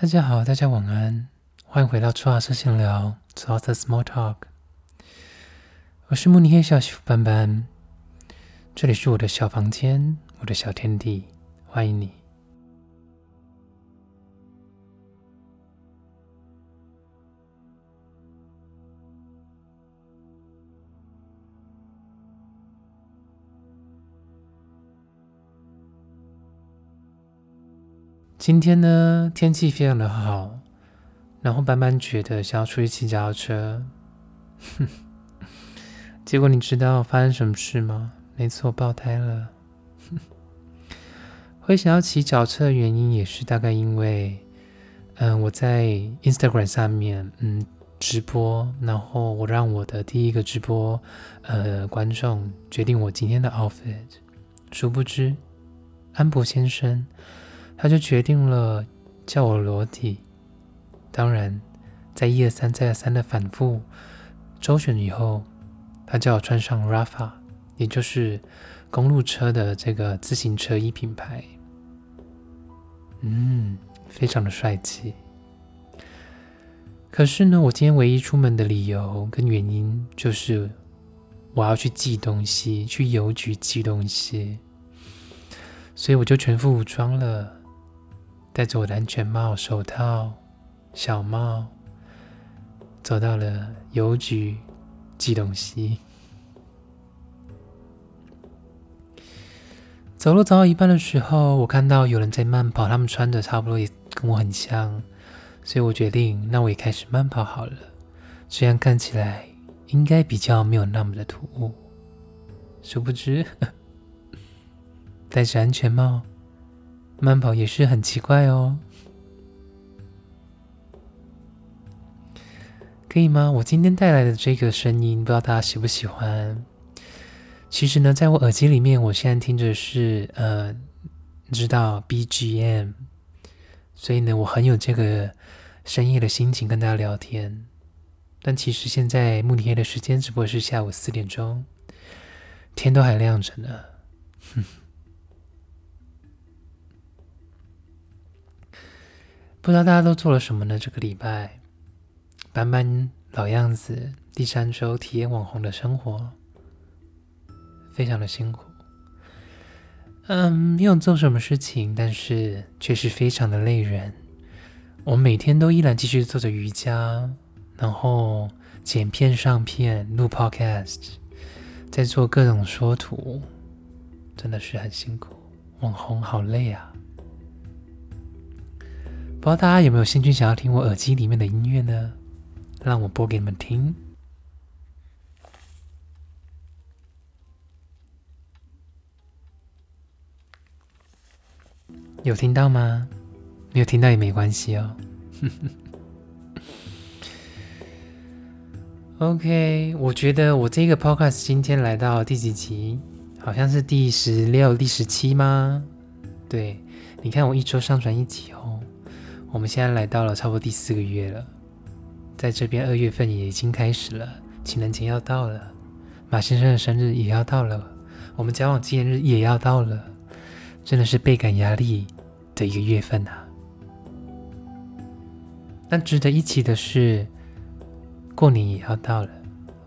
大家好，大家晚安，欢迎回到初老师闲聊，初老师 Small Talk。我是慕尼黑小媳妇班班，这里是我的小房间，我的小天地，欢迎你。今天呢，天气非常的好，然后班班觉得想要出去骑脚踏车，结果你知道发生什么事吗？没错，爆胎了。会想要骑脚车的原因也是大概因为，嗯，我在 Instagram 上面嗯直播，然后我让我的第一个直播呃观众决定我今天的 outfit，殊不知安博先生。他就决定了叫我裸体。当然，在一二三再而三的反复周旋以后，他叫我穿上 Rafa，也就是公路车的这个自行车衣品牌。嗯，非常的帅气。可是呢，我今天唯一出门的理由跟原因就是我要去寄东西，去邮局寄东西，所以我就全副武装了。戴着我的安全帽、手套、小帽，走到了邮局寄东西。走路走到一半的时候，我看到有人在慢跑，他们穿的差不多也跟我很像，所以我决定，那我也开始慢跑好了。这样看起来应该比较没有那么的突兀。殊不知，戴着安全帽。慢跑也是很奇怪哦，可以吗？我今天带来的这个声音，不知道大家喜不喜欢。其实呢，在我耳机里面，我现在听着是呃，知道 BGM，所以呢，我很有这个深夜的心情跟大家聊天。但其实现在慕尼黑的时间只不过是下午四点钟，天都还亮着呢。哼。不知道大家都做了什么呢？这个礼拜，班班老样子，第三周体验网红的生活，非常的辛苦。嗯，没有做什么事情，但是却是非常的累人。我每天都依然继续做着瑜伽，然后剪片、上片、录 Podcast，在做各种说图，真的是很辛苦。网红好累啊！不知道大家有没有兴趣想要听我耳机里面的音乐呢？让我播给你们听。有听到吗？没有听到也没关系哦。OK，我觉得我这个 Podcast 今天来到第几集？好像是第十六、第十七吗？对，你看我一周上传一集哦。我们现在来到了差不多第四个月了，在这边二月份也已经开始了，情人节要到了，马先生的生日也要到了，我们交往纪念日也要到了，真的是倍感压力的一个月份啊。但值得一提的是，过年也要到了，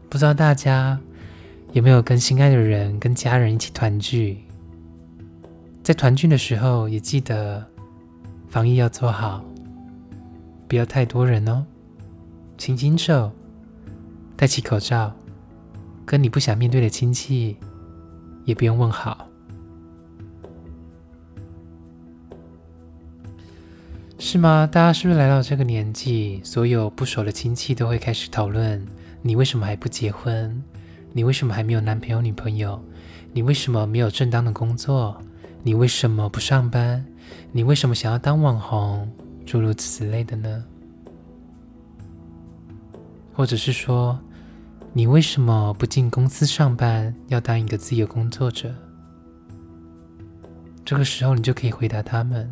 不知道大家有没有跟心爱的人、跟家人一起团聚？在团聚的时候，也记得防疫要做好。不要太多人哦，勤洗手，戴起口罩，跟你不想面对的亲戚也不用问好，是吗？大家是不是来到这个年纪，所有不熟的亲戚都会开始讨论你为什么还不结婚？你为什么还没有男朋友女朋友？你为什么没有正当的工作？你为什么不上班？你为什么想要当网红？诸如此类的呢？或者是说，你为什么不进公司上班，要当一个自由工作者？这个时候，你就可以回答他们：“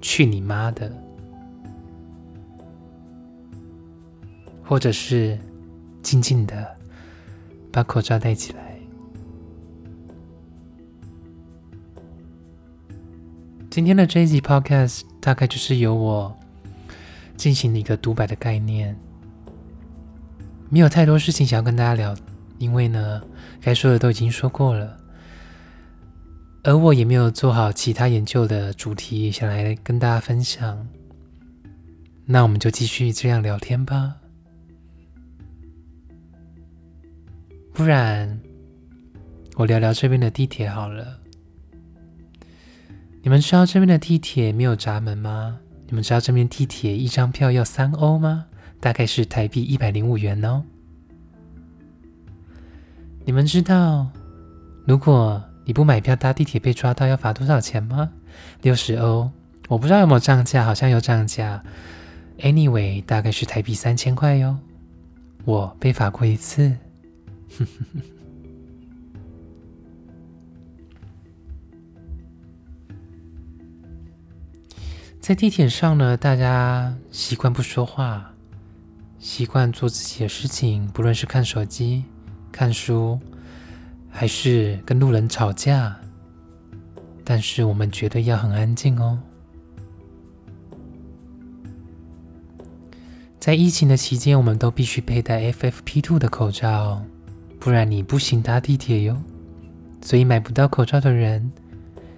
去你妈的！”或者是静静的把口罩戴起来。今天的这一集 Podcast 大概就是由我进行了一个独白的概念。没有太多事情想要跟大家聊，因为呢，该说的都已经说过了，而我也没有做好其他研究的主题想来跟大家分享。那我们就继续这样聊天吧，不然我聊聊这边的地铁好了。你们知道这边的地铁没有闸门吗？你们知道这边地铁一张票要三欧吗？大概是台币一百零五元哦。你们知道，如果你不买票搭地铁被抓到要罚多少钱吗？六十欧。我不知道有没有涨价，好像有涨价。Anyway，大概是台币三千块哟。我被罚过一次。在地铁上呢，大家习惯不说话，习惯做自己的事情，不论是看手机、看书，还是跟路人吵架。但是我们绝对要很安静哦。在疫情的期间，我们都必须佩戴 FFP2 的口罩，不然你不行搭地铁哟。所以买不到口罩的人，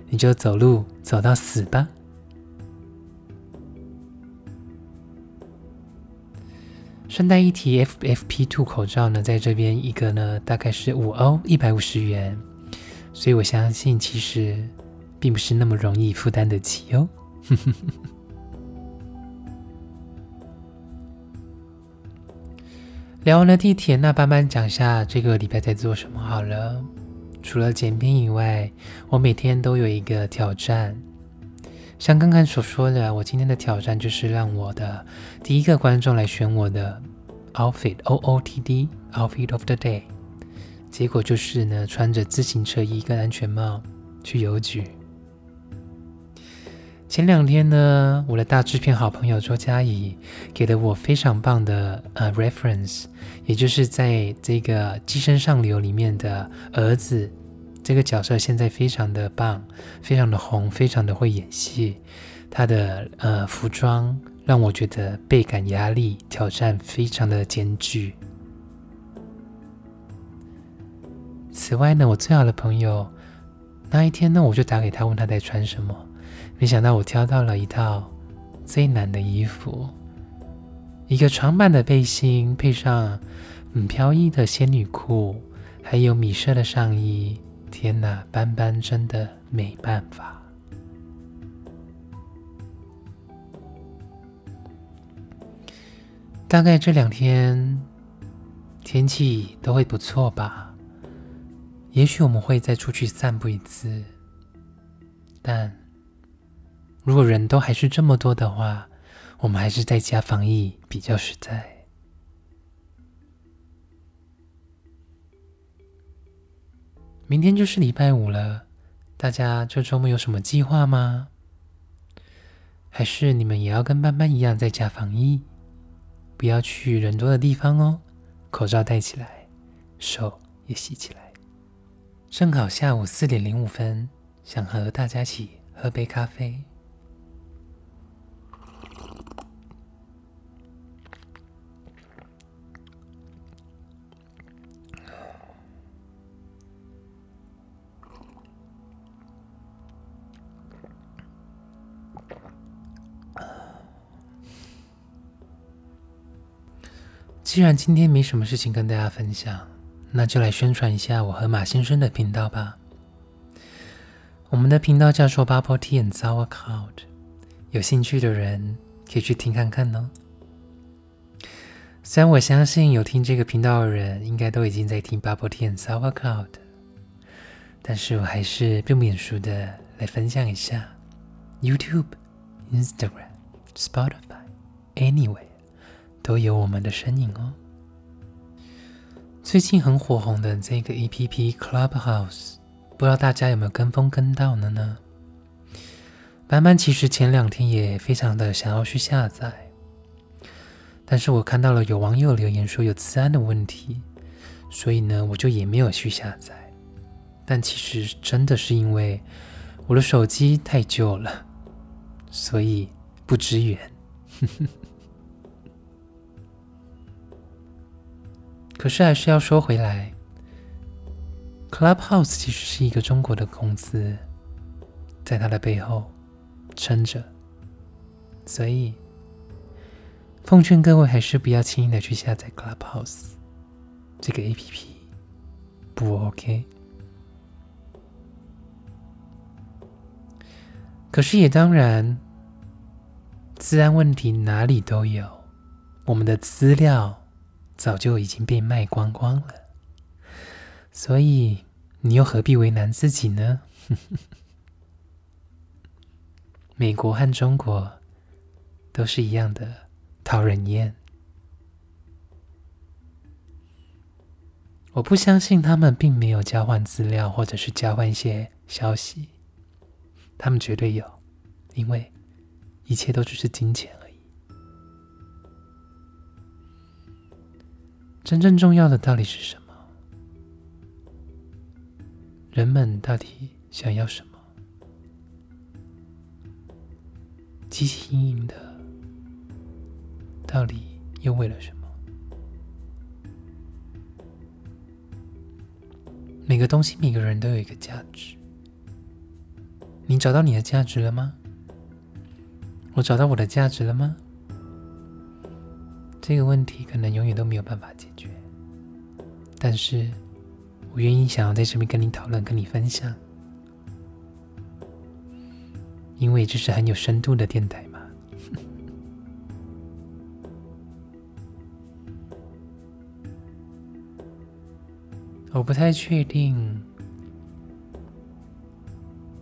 你就走路走到死吧。顺带一提，FFP2 口罩呢，在这边一个呢，大概是五欧，一百五十元，所以我相信其实并不是那么容易负担得起哦。聊完了地铁，那慢慢讲下这个礼拜在做什么好了。除了剪片以外，我每天都有一个挑战。像刚刚所说的，我今天的挑战就是让我的第一个观众来选我的 outfit，O O T D outfit of the day。结果就是呢，穿着自行车衣跟安全帽去邮局。前两天呢，我的大制片好朋友周佳怡给了我非常棒的呃 reference，也就是在这个《寄生上流》里面的儿子。这个角色现在非常的棒，非常的红，非常的会演戏。他的呃服装让我觉得倍感压力，挑战非常的艰巨。此外呢，我最好的朋友那一天呢，我就打给他问他在穿什么，没想到我挑到了一套最难的衣服，一个长版的背心，配上很飘逸的仙女裤，还有米色的上衣。天哪，斑斑真的没办法。大概这两天天气都会不错吧？也许我们会再出去散步一次。但如果人都还是这么多的话，我们还是在家防疫比较实在。明天就是礼拜五了，大家这周末有什么计划吗？还是你们也要跟班班一样在家防疫，不要去人多的地方哦，口罩戴起来，手也洗起来。正好下午四点零五分，想和大家一起喝杯咖啡。既然今天没什么事情跟大家分享，那就来宣传一下我和马先生的频道吧。我们的频道叫做 Bubble Tea and Sauerkraut，有兴趣的人可以去听看看哦。虽然我相信有听这个频道的人应该都已经在听 Bubble Tea and Sauerkraut，但是我还是不免俗的来分享一下 YouTube、Instagram、Spotify、Anyway。都有我们的身影哦。最近很火红的这个 A P P Clubhouse，不知道大家有没有跟风跟到了呢？班班其实前两天也非常的想要去下载，但是我看到了有网友留言说有治安的问题，所以呢我就也没有去下载。但其实真的是因为我的手机太旧了，所以不支援。可是还是要说回来，Clubhouse 其实是一个中国的公司，在它的背后撑着，所以奉劝各位还是不要轻易的去下载 Clubhouse 这个 APP，不 OK。可是也当然，治安问题哪里都有，我们的资料。早就已经被卖光光了，所以你又何必为难自己呢？美国和中国都是一样的讨人厌，我不相信他们并没有交换资料或者是交换一些消息，他们绝对有，因为一切都只是金钱。真正重要的到底是什么？人们到底想要什么？机器营营的，到底又为了什么？每个东西，每个人都有一个价值。你找到你的价值了吗？我找到我的价值了吗？这个问题可能永远都没有办法解决，但是我愿意想要在这边跟你讨论、跟你分享，因为这是很有深度的电台嘛。我不太确定，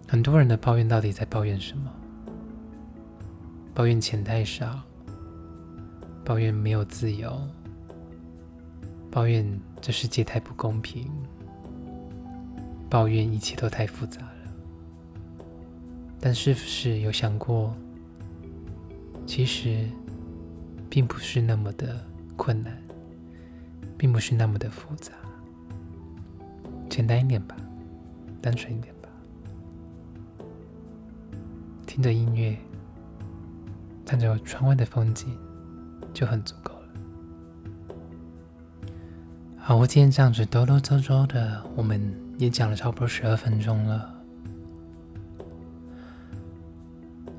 很多人的抱怨到底在抱怨什么？抱怨钱太少。抱怨没有自由，抱怨这世界太不公平，抱怨一切都太复杂了。但是不是有想过，其实并不是那么的困难，并不是那么的复杂，简单一点吧，单纯一点吧，听着音乐，看着窗外的风景。就很足够了。好，我今天这样子兜兜周周的，我们也讲了差不多十二分钟了。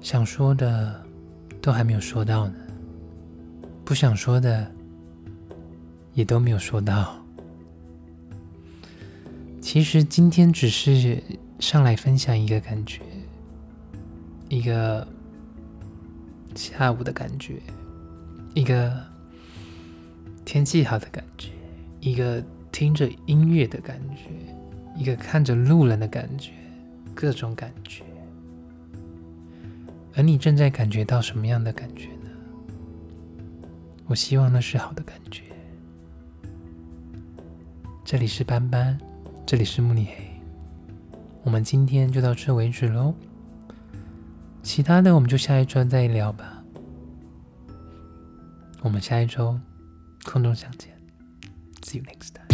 想说的都还没有说到呢，不想说的也都没有说到。其实今天只是上来分享一个感觉，一个下午的感觉。一个天气好的感觉，一个听着音乐的感觉，一个看着路人的感觉，各种感觉。而你正在感觉到什么样的感觉呢？我希望那是好的感觉。这里是斑斑，这里是慕尼黑，我们今天就到这为止喽。其他的我们就下一周再聊吧。我们下一周空中相见 see you next time